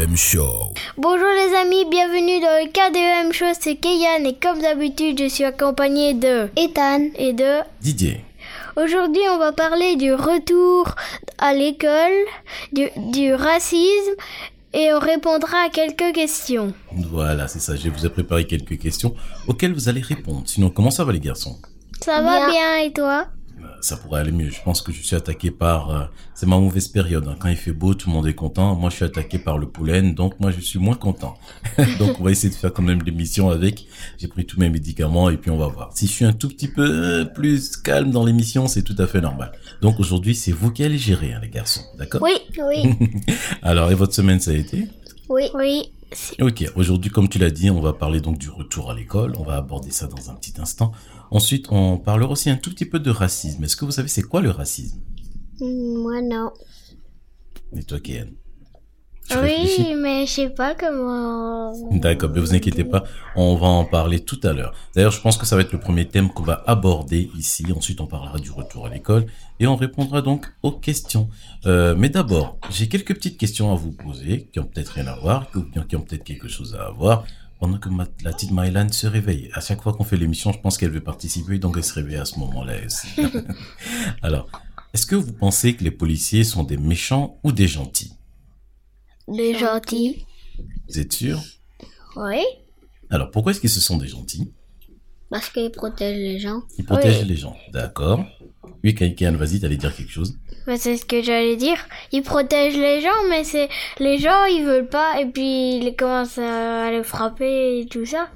KDEM Show. Bonjour les amis, bienvenue dans le KDEM Show, c'est Keyan et comme d'habitude je suis accompagné de Ethan et de Didier. Aujourd'hui on va parler du retour à l'école, du, du racisme et on répondra à quelques questions. Voilà, c'est ça. Je vous ai préparé quelques questions auxquelles vous allez répondre. Sinon, comment ça va les garçons? Ça va bien et toi? Ça pourrait aller mieux. Je pense que je suis attaqué par... euh, c'est ma mauvaise période. hein. Quand il fait beau, tout le monde est content. Moi, je suis attaqué par le pollen, donc moi, je suis moins content. donc, on va essayer de faire quand même l'émission avec. J'ai pris tous mes médicaments et puis on va voir. Si je suis un tout petit peu plus calme dans l'émission, c'est tout à fait normal. Donc, aujourd'hui, c'est vous qui allez gérer, hein, les garçons. D'accord? Oui, oui, Alors, et votre semaine, ça a été? Oui, oui. Ok, aujourd'hui, comme tu l'as dit, on va parler donc du retour à l'école. On va aborder ça dans un petit instant. Ensuite, on parlera aussi un tout petit peu de racisme. Est-ce que vous savez c'est quoi le racisme? Moi non. Et toi, Kéan Tu réfléchis Oui, mais je sais pas comment... D'accord, mais vous inquiétez pas, on va en parler tout à l'heure. D'ailleurs, je pense que ça va être le premier thème qu'on va aborder ici. Ensuite, on parlera du retour à l'école et on répondra donc aux questions. Euh, mais d'abord, j'ai quelques petites questions à vous poser qui ont peut-être rien à voir, ou bien qui ont peut-être quelque chose à avoir. Pendant que ma- la petite Mylan se réveille. À chaque fois qu'on fait l'émission, je pense qu'elle veut participer, donc elle se réveille à ce moment-là. Alors, est-ce que vous pensez que les policiers sont des méchants ou des gentils? Les gentils. Vous êtes sûr Oui, Alors, pourquoi est-ce qu'ils se sont des gentils? Parce qu'ils protègent les gens. Ils protègent Oui. les gens. D'accord. Oui, Kaikan, vas-y, t'allais dire quelque chose. C'est ce que j'allais dire. Ils protègent les gens, mais c'est les gens ils veulent pas et puis ils commencent à les frapper et tout ça.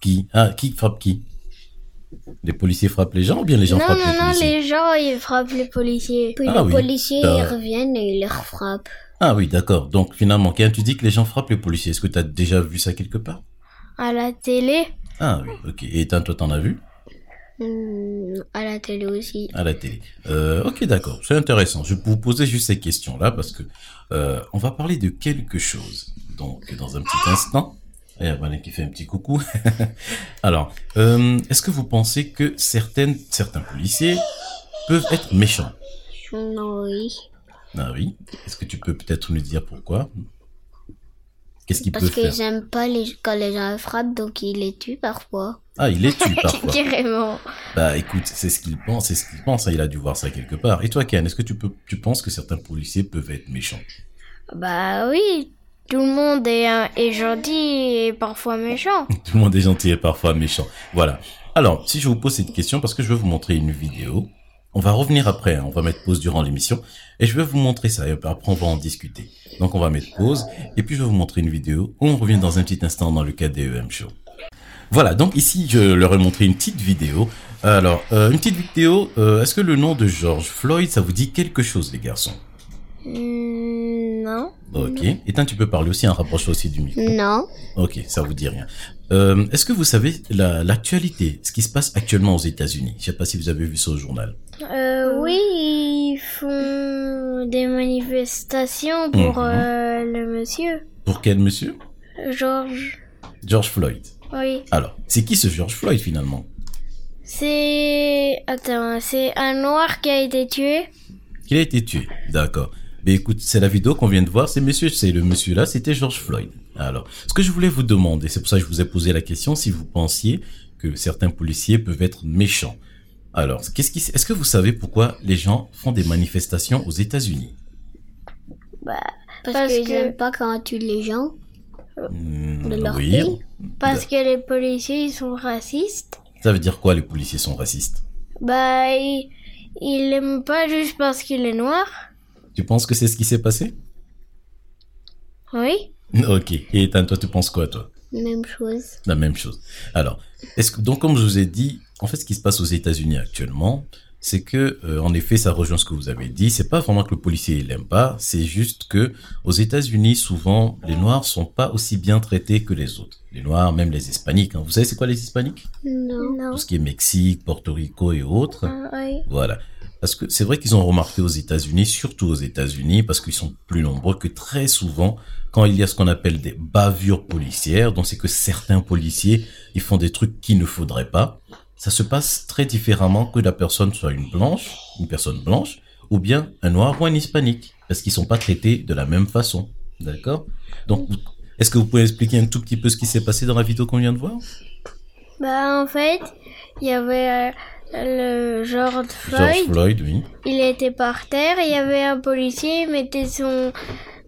Qui? Ah, qui frappe qui? Les policiers frappent les gens ou bien les gens non, frappent non, les non, policiers? les gens ils frappent les policiers. Puis Ah les oui. policiers ils reviennent et ils les frappent. Ah oui, d'accord. Donc finalement, Kéan, tu dis que les gens frappent les policiers. Est-ce que tu as déjà vu ça quelque part? À la télé, Ah oui, ok. Et toi, t'en as vu? Hmm, à la télé aussi. à la télé. Euh, ok, d'accord. C'est intéressant. Je vais vous poser juste ces questions-là parce que euh, on va parler de quelque chose. Donc, dans un petit instant. Et voilà qui fait un petit coucou. Alors, euh, est-ce que vous pensez que certaines, certains policiers peuvent être méchants? Oui. Ah oui. Est-ce que tu peux peut-être nous dire pourquoi? Qu'est-ce Parce peuvent faire? qu'ils aiment pas les, quand les gens frappent, donc ils les tuent parfois. Ah, il les tue parfois. Carrément. Bah écoute, c'est ce qu'il pense, c'est ce qu'il pense, hein, il a dû voir ça quelque part. Et toi Ken, est-ce que tu peux tu penses que certains policiers peuvent être méchants? Bah oui, tout le monde est, euh, est gentil et parfois méchant. Tout le monde est gentil et parfois méchant. Voilà. Alors, si je vous pose cette question parce que je vais vous montrer une vidéo, on va revenir après, hein, on va mettre pause durant l'émission et je vais vous montrer ça et après on va en discuter. Donc on va mettre pause et puis je vais vous montrer une vidéo où on revient dans un petit instant dans le KDEM show. Voilà, donc ici je leur ai montré une petite vidéo. Alors, euh, une petite vidéo, euh, est-ce que le nom de George Floyd, ça vous dit quelque chose les garçons? Hmm, non. Ok. Ethan, tu peux parler aussi, hein, rapproche aussi du micro. Non. Ok, ça vous dit rien. Euh, Est-ce que vous savez la- l'actualité, ce qui se passe actuellement aux États-Unis? Je sais pas si vous avez vu ça au journal. Euh, oui, ils font des manifestations pour Mhm. euh, le monsieur. Pour quel monsieur? George. George Floyd. Oui. Alors, c'est qui ce George Floyd finalement? C'est... Attends, c'est un noir qui a été tué. Il a été tué. D'accord. Mais écoute, c'est la vidéo qu'on vient de voir. C'est monsieur, c'est le monsieur là, c'était George Floyd. Alors, ce que je voulais vous demander, c'est pour ça que je vous ai posé la question, si vous pensiez que certains policiers peuvent être méchants. Alors, qu'est-ce qui, est-ce que vous savez pourquoi les gens font des manifestations aux États-Unis? Bah, Parce, Parce qu'ils que- aiment pas quand on tue les gens. Hmm, De leur oui. pays parce que les policiers, ils sont racistes. Ça veut dire quoi les policiers sont racistes? Bah, ils, ils l'aiment pas juste parce qu'il est noir. Tu penses que c'est ce qui s'est passé? Oui. Ok. Et toi, tu penses quoi, toi? Même chose. La même chose. Alors, est-ce que donc comme je vous ai dit, en fait, ce qui se passe aux États-Unis actuellement, c'est que, euh, en effet, ça rejoint ce que vous avez dit. C'est pas vraiment que le policier il l'aime pas, c'est juste que aux États-Unis, souvent, les Noirs sont pas aussi bien traités que les autres. Les Noirs, même les Hispaniques. hein. Vous savez, c'est quoi les Hispaniques? Non. Tout ce qui est Mexique, Porto Rico et autres. Ah, oui. Voilà. Parce que c'est vrai qu'ils ont remarqué aux États-Unis, surtout aux États-Unis, parce qu'ils sont plus nombreux, que très souvent, quand il y a ce qu'on appelle des bavures policières, donc c'est que certains policiers, ils font des trucs qu'il ne faudrait pas, ça se passe très différemment que la personne soit une blanche, une personne blanche, ou bien un noir ou un hispanique, parce qu'ils sont pas traités de la même façon. D'accord? Donc, est-ce que vous pouvez expliquer un tout petit peu ce qui s'est passé dans la vidéo qu'on vient de voir? Bah, en fait, il y avait euh, le George Floyd. George Floyd, oui. Il était par terre il y avait un policier, il mettait son,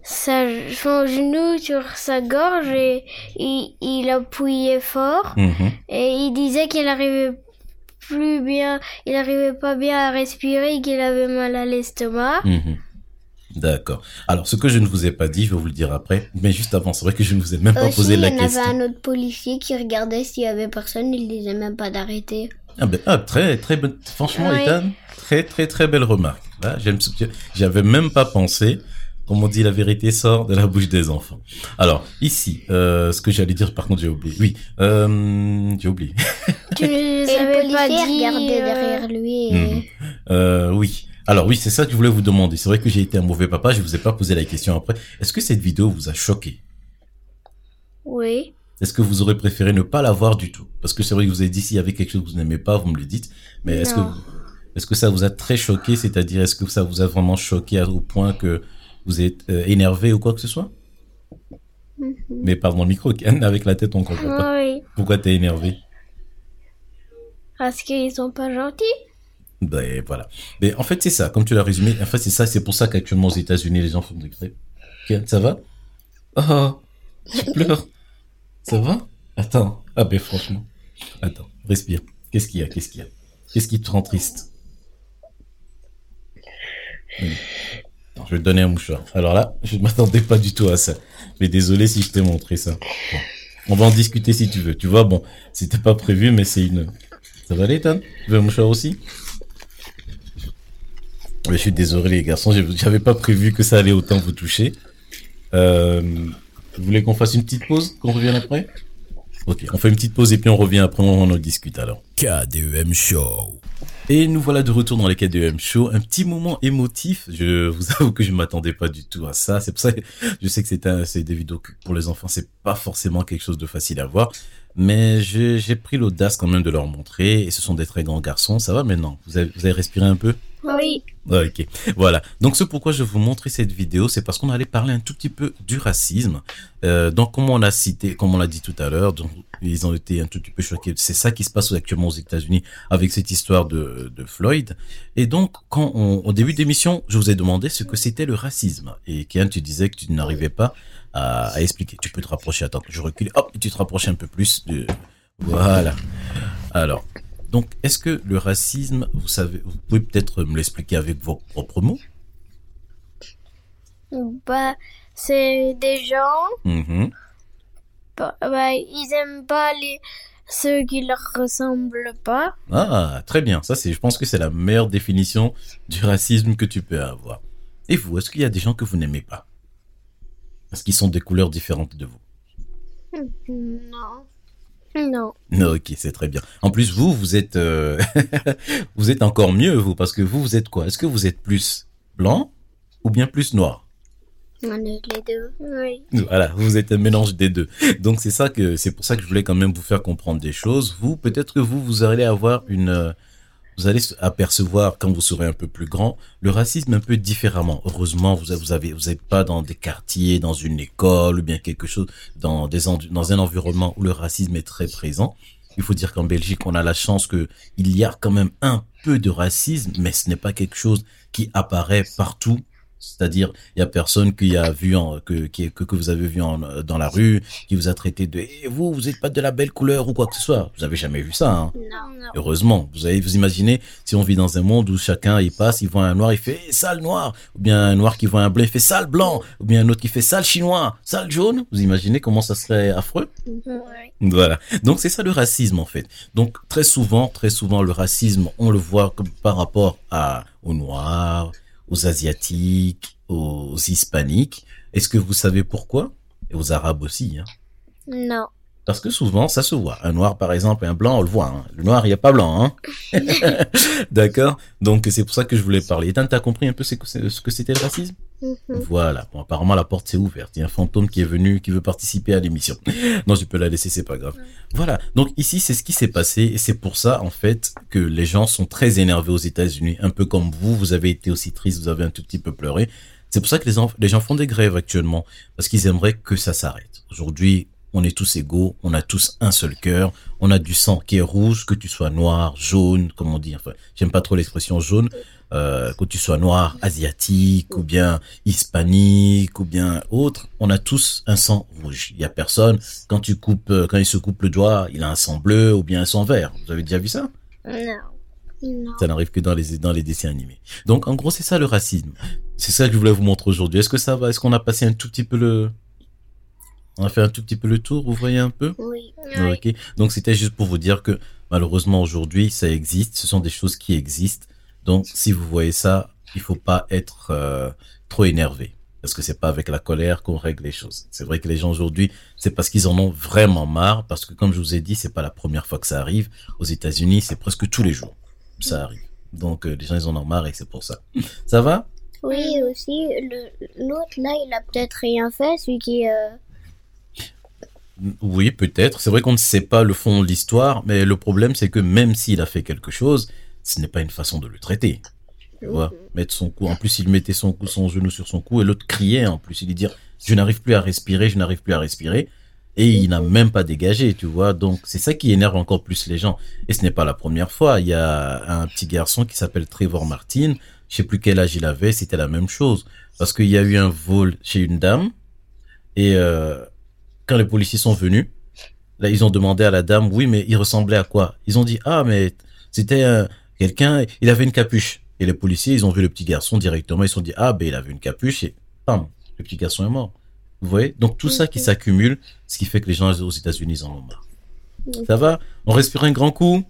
sa, son genou sur sa gorge et il, il appuyait fort Mhm. et il disait qu'il arrivait plus bien, il arrivait pas bien à respirer, qu'il avait mal à l'estomac. Mhm. D'accord. Alors, ce que je ne vous ai pas dit, je vais vous le dire après. Mais juste avant, c'est vrai que je ne vous ai même pas Aussi, posé il y la en avait question. un autre policier qui regardait s'il y avait personne, il disait même pas d'arrêter. Ah ben, ah, très, très bonne. Franchement, Oui. Ethan, très, très, très belle remarque. Là, j'avais même pas pensé. Comme on dit, la vérité sort de la bouche des enfants. Alors, ici, euh, ce que j'allais dire, par contre, j'ai oublié. Oui, euh, j'ai oublié. Tu ne savais pas dire. regardait euh, derrière lui et... Mhm. Euh, oui. Alors oui, c'est ça que je voulais vous demander. C'est vrai que j'ai été un mauvais papa, je vous ai pas posé la question après. Est-ce que cette vidéo vous a choqué? Oui. Est-ce que vous aurez préféré ne pas la voir du tout? Parce que c'est vrai que vous avez dit s'il y avait quelque chose que vous n'aimez pas, vous me le dites. Mais est-ce que est-ce que ça vous a très choqué? C'est-à-dire est-ce que ça vous a vraiment choqué au point que vous êtes euh, énervé ou quoi que ce soit Mhm. Mais pardon, le micro, Ken, avec la tête on comprend pas. Oui. Pourquoi t'es énervé Parce qu'ils sont pas gentils. Ben voilà. Mais en fait, c'est ça. Comme tu l'as résumé, en fait, c'est ça. C'est pour ça qu'actuellement aux États-Unis, les gens font des grèves. Ok, ça va Oh, tu pleures. Ça va Attends. Ah ben franchement. Attends, respire. Qu'est-ce qu'il y a Qu'est-ce qu'il y a? Qu'est-ce qui te rend triste? Je vais te donner un mouchoir. Alors là, je ne m'attendais pas du tout à ça. Mais désolé si je t'ai montré ça. On va en discuter si tu veux. Tu vois, bon, c'était pas prévu, mais c'est une... Ça va aller, Ethan Tu veux un mouchoir aussi? Je suis désolé les garçons, j'avais pas prévu que ça allait autant vous toucher. Euh, vous voulez qu'on fasse une petite pause, qu'on revienne après? Ok, on fait une petite pause et puis on revient après, on en discute alors. KDEM Show. Et nous voilà de retour dans les KDEM Show, un petit moment émotif. Je vous avoue que je m'attendais pas du tout à ça. C'est pour ça que je sais que c'est des vidéos que pour les enfants, c'est pas forcément quelque chose de facile à voir. Mais j'ai j'ai pris l'audace quand même de leur montrer. Et ce sont des très grands garçons. Ça va maintenant? Vous avez, vous avez respiré un peu? Oui. Ok, voilà. Donc ce pourquoi je vous montrer cette vidéo, c'est parce qu'on allait parler un tout petit peu du racisme. Euh, donc comme on l'a cité, comme on l'a dit tout à l'heure, ils ont été un tout petit peu choqués. C'est ça qui se passe actuellement aux États-Unis avec cette histoire de, Floyd. Et donc quand au début d'émission, je vous ai demandé ce que c'était le racisme. Et Kian, tu disais que tu n'arrivais pas à, expliquer. Tu peux te rapprocher. Attends, je recule. Hop, tu te rapproches un peu plus. De... Voilà. Alors. Donc, est-ce que le racisme, vous savez, vous pouvez peut-être me l'expliquer avec vos propres mots? Bah, c'est des gens, Mhm. bah, bah, ils aiment pas les, ceux qui leur ressemblent pas. Ah, très bien. Ça, c'est, je pense que c'est la meilleure définition du racisme que tu peux avoir. Et vous, est-ce qu'il y a des gens que vous n'aimez pas? Parce qu'ils sont des couleurs différentes de vous? Non. Non. Ok, c'est très bien. En plus, vous, vous êtes, euh, vous êtes encore mieux, vous, parce que vous, vous êtes quoi? Est-ce que vous êtes plus blanc ou bien plus noir? Les deux. Oui. Voilà, vous êtes un mélange des deux. Donc c'est ça que c'est pour ça que je voulais quand même vous faire comprendre des choses. Vous, peut-être que vous, vous allez avoir une, euh, vous allez apercevoir quand vous serez un peu plus grand le racisme un peu différemment. Heureusement, vous vous avez, vous n'êtes pas dans des quartiers, dans une école ou bien quelque chose, dans des dans un environnement où le racisme est très présent. Il faut dire qu'en Belgique, on a la chance que il y a quand même un peu de racisme, mais ce n'est pas quelque chose qui apparaît partout. C'est-à-dire, il y a personne qui a vu en, que, qui, que, que vous avez vu en, dans la rue, qui vous a traité de, Eh, vous, vous êtes pas de la belle couleur ou quoi que ce soit. Vous avez jamais vu ça, hein. Non. non. Heureusement, vous avez vous imaginez si on vit dans un monde où chacun il passe, il voit un noir, il fait Eh, sale noir, ou bien un noir qui voit un blanc, il fait sale blanc, ou bien un autre qui fait sale chinois, sale jaune. Vous imaginez comment ça serait affreux? Ouais. Voilà. Donc c'est ça le racisme en fait. Donc très souvent, très souvent le racisme, on le voit comme par rapport à aux noirs, aux asiatiques, aux hispaniques. Est-ce que vous savez pourquoi? Et aux arabes aussi. Hein Non. Parce que souvent, ça se voit. Un noir, par exemple, et un blanc, on le voit. Hein. Le noir, il n'y a pas blanc. Hein. D'accord Donc, c'est pour ça que je voulais parler. Ethan, t'as compris un peu ce que c'était le racisme? Mhm. Voilà. Bon, apparemment, la porte s'est ouverte. Il y a un fantôme qui est venu, qui veut participer à l'émission. Non, je peux la laisser, c'est pas grave. Voilà. Donc, ici, c'est ce qui s'est passé. Et c'est pour ça, en fait, que les gens sont très énervés aux États-Unis. Un peu comme vous, vous avez été aussi triste, vous avez un tout petit peu pleuré. C'est pour ça que les, les gens font des grèves actuellement, parce qu'ils aimeraient que ça s'arrête. Aujourd'hui, on est tous égaux, on a tous un seul cœur, on a du sang qui est rouge, que tu sois noir, jaune, comme on dit, enfin, j'aime pas trop l'expression jaune, euh, que tu sois noir, asiatique, ou bien hispanique, ou bien autre, on a tous un sang rouge. Il y a personne, quand tu coupes, euh, quand il se coupe le doigt, il a un sang bleu ou bien un sang vert. Vous avez déjà vu ça? Non. Non. Ça n'arrive que dans les, dans les dessins animés. Donc, en gros, c'est ça le racisme. C'est ça que je voulais vous montrer aujourd'hui. Est-ce que ça va? Est-ce qu'on a passé un tout petit peu le, on a fait un tout petit peu le tour, vous voyez un peu Oui. Ok. Donc c'était juste pour vous dire que malheureusement aujourd'hui ça existe, ce sont des choses qui existent. Donc si vous voyez ça, il faut pas être euh, trop énervé parce que c'est pas avec la colère qu'on règle les choses. C'est vrai que les gens aujourd'hui, c'est parce qu'ils en ont vraiment marre parce que comme je vous ai dit, c'est pas la première fois que ça arrive. Aux États-Unis, c'est presque tous les jours ça arrive. Donc euh, les gens ils en ont marre et c'est pour ça. Ça va? Oui, aussi, l'autre là, il a peut-être rien fait, celui qui. euh, Oui, peut-être. C'est vrai qu'on ne sait pas le fond de l'histoire, mais le problème, c'est que même s'il a fait quelque chose, ce n'est pas une façon de le traiter. Tu vois, mettre son cou. En plus, il mettait son cou, son genou sur son cou, et l'autre criait. En plus, il dit dire, je n'arrive plus à respirer, je n'arrive plus à respirer. Et il n'a même pas dégagé, tu vois. Donc, c'est ça qui énerve encore plus les gens. Et ce n'est pas la première fois. Il y a un petit garçon qui s'appelle Trevor Martin. Je sais plus quel âge il avait. C'était la même chose. Parce qu'il y a eu un vol chez une dame. Et, euh, quand les policiers sont venus, là, ils ont demandé à la dame, oui, mais il ressemblait à quoi? Ils ont dit, ah, mais c'était euh, quelqu'un, il avait une capuche. Et les policiers, ils ont vu le petit garçon directement, ils se sont dit, ah, ben, il avait une capuche, et bam, le petit garçon est mort. Vous voyez? Donc, tout ça qui s'accumule, ce qui fait que les gens aux États-Unis en ont marre. Ça va? On respire un grand coup?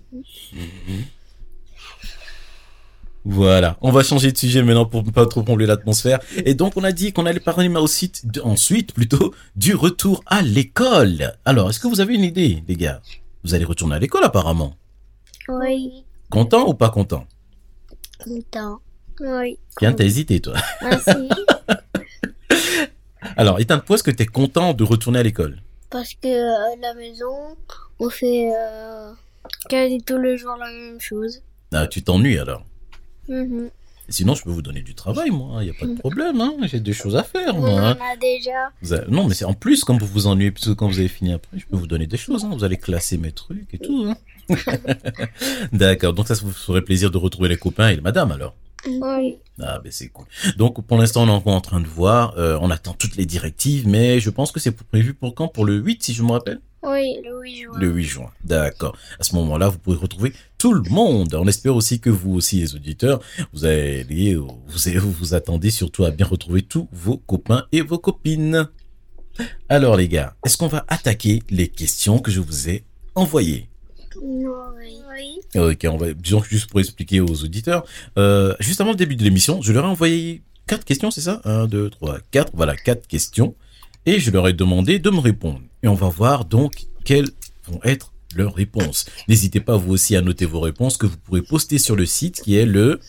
Voilà, on va changer de sujet maintenant pour ne pas trop combler l'atmosphère. Et donc on a dit qu'on allait parler mais aussi de- ensuite plutôt du retour à l'école. Alors, est-ce que vous avez une idée, les gars? Vous allez retourner à l'école apparemment. Oui. Content ou pas content? Content. Oui. Tiens, t'as hésité toi. Merci. Alors, Ethan, pourquoi est-ce que t'es content de retourner à l'école? Parce que euh, à la maison, on fait. euh, Quasi tous les jours la même chose. Ah, tu t'ennuies alors. Mhm. Sinon, je peux vous donner du travail, moi. Il n'y a pas de problème. Hein. J'ai des choses à faire, on moi. en hein. a déjà. Vous avez- Non, mais c'est en plus, quand vous vous ennuyez, puisque quand vous avez fini après, je peux vous donner des choses. Hein. Vous allez classer mes trucs et tout. Hein. D'accord. Donc ça, ça vous ferait plaisir de retrouver les copains et les madame alors. Oui. Ah, ben c'est cool. Donc pour l'instant, on est encore en train de voir. Euh, on attend toutes les directives, mais je pense que c'est prévu pour quand? Pour le 8, si je me rappelle? Oui, le 8 juin. Le 8 juin. D'accord. À ce moment-là, vous pourrez retrouver tout le monde. On espère aussi que vous aussi, les auditeurs, vous allez, vous, vous, attendez surtout à bien retrouver tous vos copains et vos copines. Alors les gars, est-ce qu'on va attaquer les questions que je vous ai envoyées? Oui. Oui. Ok, on va disons que juste pour expliquer aux auditeurs. Euh, juste avant le début de l'émission, je leur ai envoyé quatre questions, c'est ça? Un, deux, trois, quatre. Voilà, quatre questions. Et je leur ai demandé de me répondre. Et on va voir donc quelles vont être leurs réponses. N'hésitez pas vous aussi à noter vos réponses que vous pourrez poster sur le site qui est le...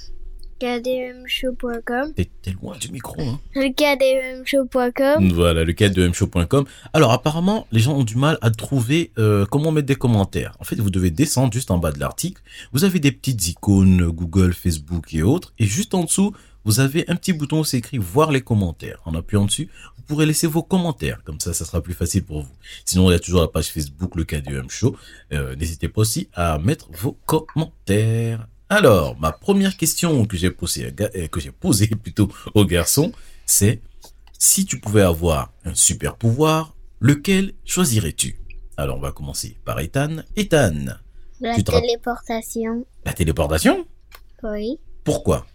kdmshow.com. T'es loin du micro, hein Le kdmshow.com. Voilà, le cadre de mshow.com. Alors apparemment, les gens ont du mal à trouver euh, comment mettre des commentaires. En fait, vous devez descendre juste en bas de l'article. Vous avez des petites icônes Google, Facebook et autres. Et juste en dessous, vous avez un petit bouton où c'est écrit voir les commentaires. En appuyant dessus, vous pourrez laisser vos commentaires. Comme ça, ça sera plus facile pour vous. Sinon, il y a toujours la page Facebook, le KDM Show. Euh, N'hésitez pas aussi à mettre vos commentaires. Alors, ma première question que j'ai posée, euh, que j'ai posée plutôt au garçon, c'est si tu pouvais avoir un super pouvoir, lequel choisirais-tu? Alors, on va commencer par Ethan. Ethan, La téléportation. la téléportation? Oui. Pourquoi?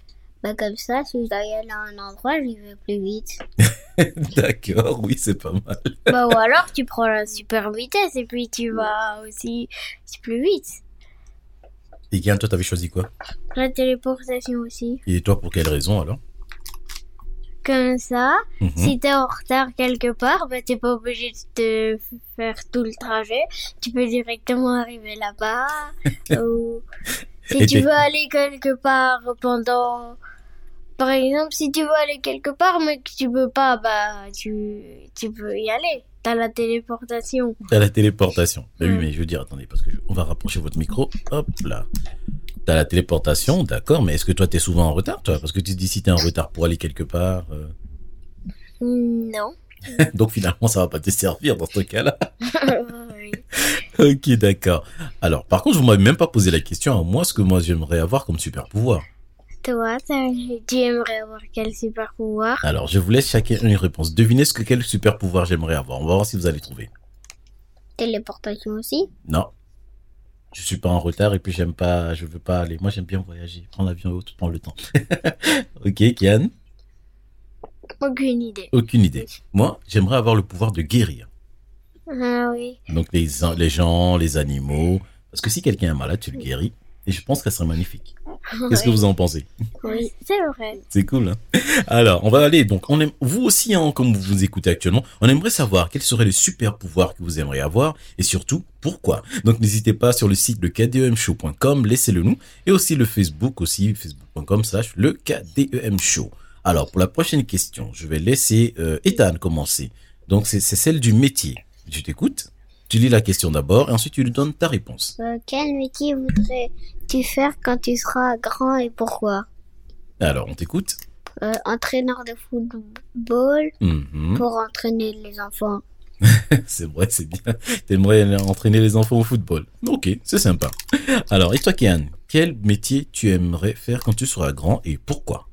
Bah comme ça, si je dois y aller à un endroit, j'y vais plus vite. D'accord, oui, c'est pas mal. bah, ou alors tu prends la super vitesse et puis tu vas aussi plus vite. Et Kian, toi, t'avais choisi quoi? La téléportation aussi. Et toi, pour quelle raison alors? Comme ça, Mhm. si t'es en retard quelque part, bah t'es pas obligé de te faire tout le trajet. Tu peux directement arriver là-bas. ou si Et tu t'es- veux aller quelque part pendant... Par exemple, si tu veux aller quelque part mais que tu peux pas, bah tu, tu peux y aller. T'as la téléportation. À la téléportation. Bah oui, Mm. mais je veux dire, attendez, parce que je- on va rapprocher votre micro. Hop là. T'as la téléportation, d'accord, mais est-ce que toi t'es souvent en retard, toi? Parce que tu te dis si t'es en retard pour aller quelque part. euh, Non. Donc finalement, ça va pas te servir dans ce cas-là. Oui. ok, d'accord. Alors, par contre, vous m'avez même pas posé la question à moi, ce que moi j'aimerais avoir comme super pouvoir. Toi, tu aimerais avoir quel super pouvoir Alors, je vous laisse chacun une réponse. Devinez ce que quel super pouvoir j'aimerais avoir. On va voir si vous allez trouver. Téléportation aussi? Non. Je suis pas en retard et puis j'aime pas, je veux pas aller. Moi, j'aime bien voyager. Prendre l'avion et autres, prendre le temps. ok, Kian? Aucune idée. Aucune idée. Moi, j'aimerais avoir le pouvoir de guérir. Ah oui. Donc, les, les gens, les animaux. Parce que si quelqu'un est malade, tu le guéris. Et je pense que ça serait magnifique. Qu'est-ce que vous en pensez? Oui, c'est vrai. C'est cool. Hein Alors, on va aller. Donc, on aime, vous aussi, hein, comme vous vous écoutez actuellement, on aimerait savoir quels seraient les super pouvoirs que vous aimeriez avoir et surtout pourquoi. Donc, n'hésitez pas sur le site le kdemshow.com, laissez-le nous et aussi le Facebook aussi facebook.com slash le kdem show. Alors, pour la prochaine question, je vais laisser euh, Ethan commencer. Donc, c'est c'est celle du métier. Je t'écoute. Tu lis la question d'abord et ensuite tu lui donnes ta réponse. Euh, quel métier voudrais-tu faire quand tu seras grand et pourquoi? Alors, on t'écoute. Euh, Entraîneur de football Mhm. pour entraîner les enfants. C'est vrai, c'est bien. T'aimerais entraîner les enfants au football. Ok, c'est sympa. Alors, et toi, Kian, quel métier tu aimerais faire quand tu seras grand et pourquoi?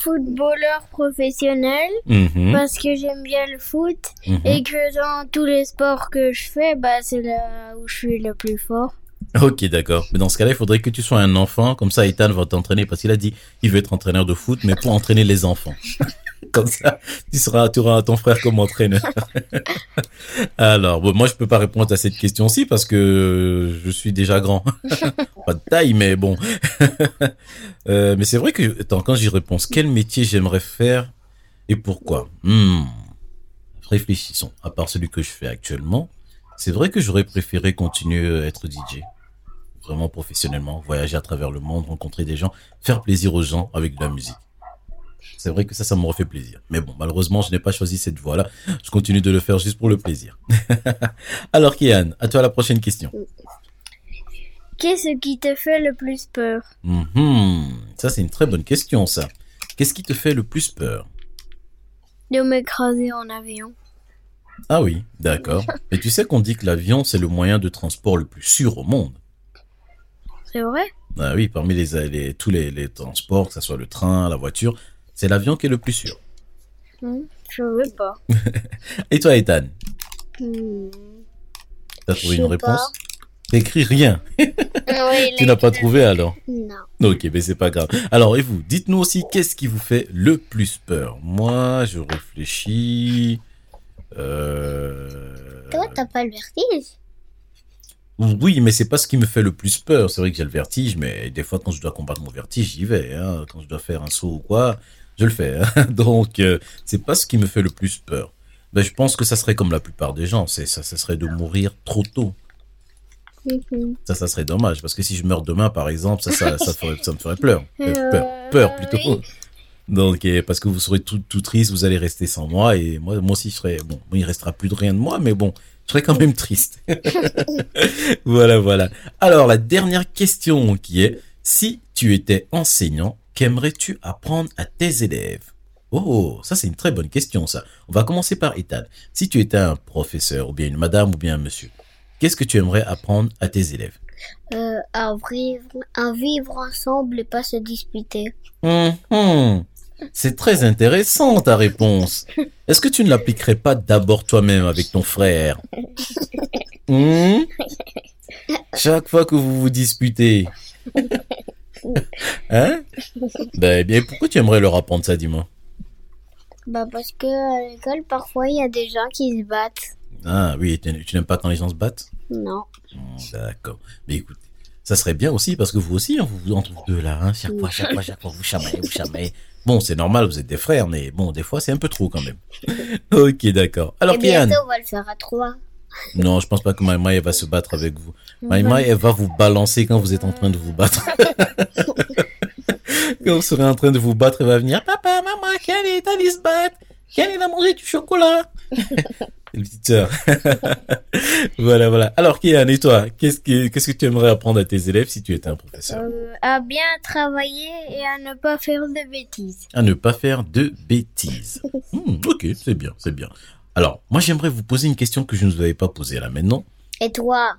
Footballeur professionnel Mhm, parce que j'aime bien le foot mhm. et que dans tous les sports que je fais, bah c'est là où je suis le plus fort. Ok, d'accord. Mais dans ce cas-là, il faudrait que tu sois un enfant. Comme ça, Ethan va t'entraîner parce qu'il a dit il veut être entraîneur de foot, mais pour entraîner les enfants. comme ça, tu seras, tu ton frère comme entraîneur. Alors, bon, moi, je peux pas répondre à cette question-ci parce que je suis déjà grand. pas de taille, mais bon. Euh, mais c'est vrai que, attends, quand j'y réponds, quel métier j'aimerais faire et pourquoi? Hmm. Réfléchissons. À part celui que je fais actuellement, c'est vrai que j'aurais préféré continuer à être DJ vraiment professionnellement, voyager à travers le monde, rencontrer des gens, faire plaisir aux gens avec de la musique. C'est vrai que ça, ça m'aurait fait plaisir. Mais bon, malheureusement, je n'ai pas choisi cette voie-là. Je continue de le faire juste pour le plaisir. Alors, Kian, à toi la prochaine question. Qu'est-ce qui te fait le plus peur? Mhm. Ça, c'est une très bonne question, ça. Qu'est-ce qui te fait le plus peur? De m'écraser en avion. Ah oui, d'accord. Et tu sais qu'on dit que l'avion, c'est le moyen de transport le plus sûr au monde. C'est vrai? Ah oui, parmi les, les- tous les, les transports, que ce soit le train, la voiture, c'est l'avion qui est le plus sûr. Hmm, Je veux pas. Et toi, Ethan, Hmm. t'as trouvé une réponse T'écris rien. Oui, Tu n'as pas trouvé alors Non. Ok, mais c'est pas grave. Alors, et vous, dites-nous aussi qu'est-ce qui vous fait le plus peur? Moi, je réfléchis. Euh... Toi, t'as pas le vertige? Oui, mais c'est pas ce qui me fait le plus peur. C'est vrai que j'ai le vertige, mais des fois, quand je dois combattre mon vertige, j'y vais. Hein. Quand je dois faire un saut ou quoi, je le fais. hein. Donc, euh, c'est pas ce qui me fait le plus peur. Ben, je pense que ça serait comme la plupart des gens. C'est ça, ça serait de mourir trop tôt. Mhm. Ça, ça serait dommage. Parce que si je meurs demain, par exemple, ça, ça, ça, ferait- ça me ferait pleur. Euh, Euh, peur, peur plutôt. Donc, parce que vous serez tout, tout triste, vous allez rester sans moi. Et moi, moi aussi, je serai, bon, il restera plus de rien de moi, mais bon, je serai quand même triste. voilà, voilà. Alors, la dernière question qui est, si tu étais enseignant, qu'aimerais-tu apprendre à tes élèves? Oh, ça c'est une très bonne question, ça. On va commencer par Ethan. Si tu étais un professeur, ou bien une madame, ou bien un monsieur, qu'est-ce que tu aimerais apprendre à tes élèves? Euh, à vivre, à vivre ensemble et pas se disputer. Mhm. C'est très intéressant ta réponse. Est-ce que tu ne l'appliquerais pas d'abord toi-même avec ton frère? Hmm Chaque fois que vous vous disputez. Hein? Ben bien, pourquoi tu aimerais leur apprendre ça, dis-moi? Bah parce que à l'école parfois il y a des gens qui se battent. Ah oui, tu tu n'aimes pas quand les gens se battent? Non. Hmm, D'accord. Mais écoute, ça serait bien aussi parce que vous aussi, hein, vous vous entre vous deux là, hein, chaque fois, chaque fois, chaque fois, vous chamaillez, vous chamaillez. Bon, c'est normal, vous êtes des frères, mais bon, des fois, c'est un peu trop quand même. ok, d'accord. Alors, et bientôt on va le faire à trois. Non, je pense pas que Maïmaï elle va se battre avec vous. Maïmaï, elle va vous balancer quand vous êtes en train de vous battre. quand vous serez en train de vous battre, elle va venir. Papa, maman, Ken est se battre. Ken, il a mangé du chocolat? Une petite sœur. voilà, voilà. Alors, Kian, et toi, qu'est-ce que, qu'est-ce que tu aimerais apprendre à tes élèves si tu étais un professeur? Euh, à bien travailler et à ne pas faire de bêtises. À ne pas faire de bêtises. Hmm, ok, c'est bien, c'est bien. Alors, moi, j'aimerais vous poser une question que je ne vous avais pas posée là maintenant. Et toi?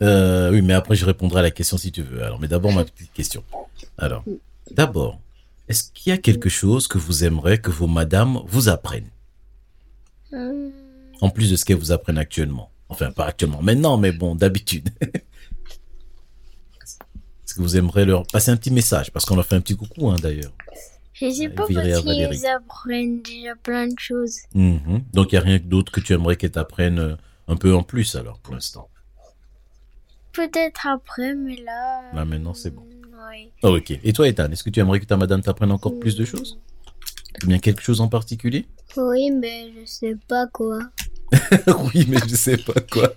Euh, oui, mais après, je répondrai à la question si tu veux. Alors, mais d'abord, ma petite question. Alors, d'abord, est-ce qu'il y a quelque chose que vous aimeriez que vos madames vous apprennent? Hum, En plus de ce qu'elles vous apprennent actuellement. Enfin, pas actuellement maintenant, mais bon, d'habitude. Est-ce que vous aimeriez leur passer un petit message? Parce qu'on leur fait un petit coucou, hein, d'ailleurs. Je sais pas parce qu'ils apprennent déjà plein de choses. Mhm. Donc, il n'y a rien d'autre que tu aimerais qu'elles t'apprennent euh, un peu en plus, alors, pour l'instant. Peut-être après, mais là. Là, maintenant, c'est bon. Oui. Ah, ok. Et toi, Ethan, est-ce que tu aimerais que ta madame t'apprenne encore plus de choses? Ou bien quelque chose en particulier? Oui, mais je sais pas quoi. Oui, mais je sais pas quoi.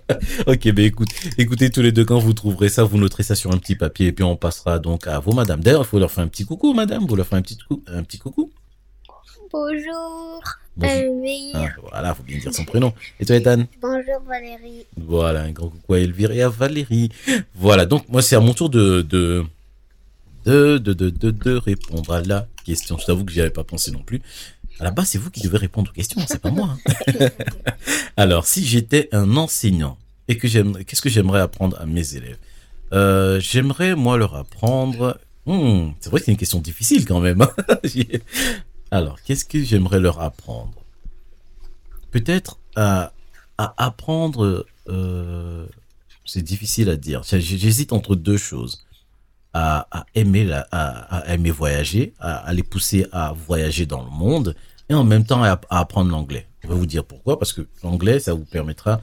ok, ben écoute, écoutez tous les deux quand vous trouverez ça, vous noterez ça sur un petit papier et puis on passera donc à vos madames. D'ailleurs, il faut leur faire un petit coucou, madame. Vous leur faites un petit coucou, un petit coucou. Bonjour, Bonjour. Elvire. Ah, voilà, faut bien dire son prénom. Et toi, Ethan? Bonjour Valérie. Voilà, un grand coucou à Elvire et à Valérie. Voilà, donc moi c'est à mon tour de de de de de, de, de répondre à la question. Je t'avoue que j'y avais pas pensé non plus. À la base, c'est vous qui devez répondre aux questions, c'est pas moi. hein. Alors, si j'étais un enseignant et que j'aime, qu'est-ce que j'aimerais apprendre à mes élèves? Euh, J'aimerais moi leur apprendre. Hmm, c'est vrai que c'est une question difficile quand même. hein. Alors, qu'est-ce que j'aimerais leur apprendre? Peut-être à à apprendre. euh, c'est difficile à dire. J'hésite entre deux choses. À, à aimer la, à, à aimer voyager, à, à les pousser à voyager dans le monde, et en même temps à, apprendre l'anglais. Je vais vous dire pourquoi, parce que l'anglais, ça vous permettra,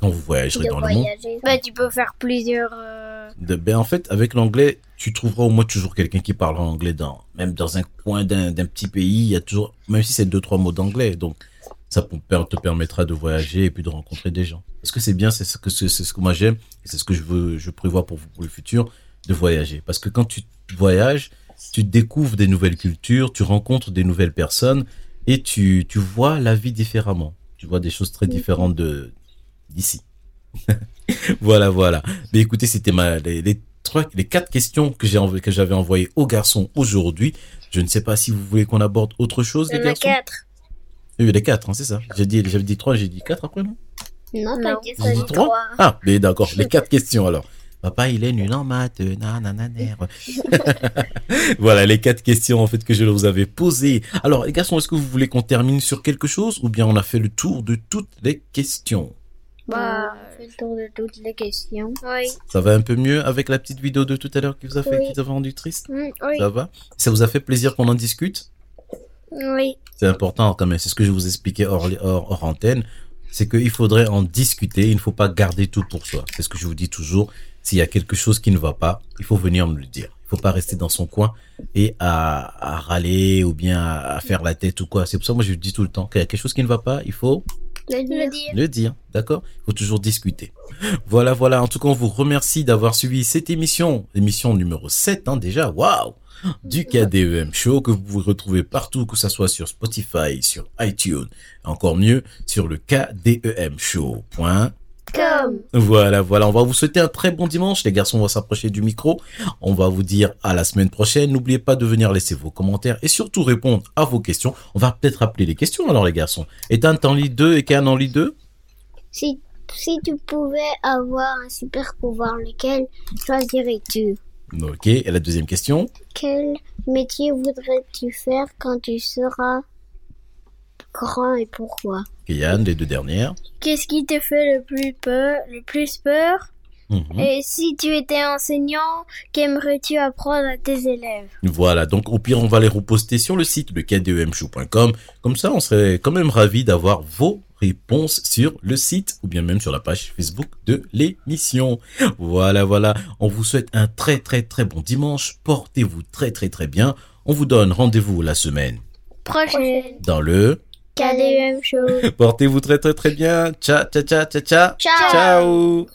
quand vous voyagerez De dans le monde, voyager. Bah, tu peux faire plusieurs. euh, de, ben en fait, avec l'anglais, tu trouveras au moins toujours quelqu'un qui parlera anglais dans, même dans un coin d'un petit pays, il y a toujours, même si c'est deux, trois mots d'anglais. Donc, ça te permettra de voyager et puis de rencontrer des gens. Parce que c'est bien, c'est ce que, c'est ce que moi j'aime, et c'est ce que je veux, je prévois pour vous, pour le futur, de voyager. Parce que quand tu voyages, tu découvres des nouvelles cultures, tu rencontres des nouvelles personnes, et tu, tu vois la vie différemment. Tu vois des choses très différentes de, d'ici. voilà, voilà. Mais écoutez, c'était ma, les, les trois, les quatre questions que j'ai que j'avais envoyées aux garçons aujourd'hui. Je ne sais pas si vous voulez qu'on aborde autre chose, Il les y en a garçons. quatre. Oui, les quatre, hein, c'est ça. J'ai dit, j'avais dit trois, j'ai dit quatre après, non? Non, t'as dit dit trois? Ah, mais d'accord, les quatre questions alors. Papa, il est nul en maths, nanananer. voilà, les quatre questions en fait que je vous avais posées. Alors, les garçons, est-ce que vous voulez qu'on termine sur quelque chose ou bien on a fait le tour de toutes les questions? Bah, on fait le tour de toutes les questions. Oui. Ça va un peu mieux avec la petite vidéo de tout à l'heure qui vous a fait, Oui. qui vous a rendu triste? Mm, oui. Ça va? Ça vous a fait plaisir qu'on en discute? Oui. C'est important quand même, c'est ce que je vous expliquais hors, hors, hors antenne, c'est qu'il faudrait en discuter, il ne faut pas garder tout pour soi. C'est ce que je vous dis toujours, s'il y a quelque chose qui ne va pas, il faut venir me le dire. Il faut pas rester dans son coin et à, à râler ou bien à, à faire la tête ou quoi. C'est pour ça que moi je dis tout le temps qu'il y a quelque chose qui ne va pas, il faut dire. le dire, d'accord? Il faut toujours discuter. Voilà, voilà. En tout cas, on vous remercie d'avoir suivi cette émission, émission numéro 7, hein, déjà, waouh du KDEM Show que vous pouvez retrouver partout, que ce soit sur Spotify, sur iTunes, encore mieux, sur le KDEM Show. Point. Comme. Voilà, voilà. On va vous souhaiter un très bon dimanche. Les garçons vont s'approcher du micro. On va vous dire à la semaine prochaine. N'oubliez pas de venir laisser vos commentaires et surtout répondre à vos questions. On va peut-être appeler les questions alors, les garçons. Ethan en lit 2 et Ken en lit 2 Si, si tu pouvais avoir un super pouvoir, lequel choisirais-tu? Ok, et la deuxième question? Quel métier voudrais-tu faire quand tu seras grand et pourquoi? Yann, les deux dernières. Qu'est-ce qui te fait le plus peur, le plus peur? Mhm. Et si tu étais enseignant, qu'aimerais-tu apprendre à tes élèves? Voilà, donc au pire, on va les reposter sur le site de kdemshow.com. Comme ça, on serait quand même ravis d'avoir vos réponses sur le site ou bien même sur la page Facebook de l'émission. Voilà, voilà. On vous souhaite un très très très bon dimanche. Portez-vous très très très bien. On vous donne rendez-vous la semaine Prochaine. dans le... Portez-vous très très très bien. Ciao, ciao, ciao, ciao, ciao. Ciao. Ciao.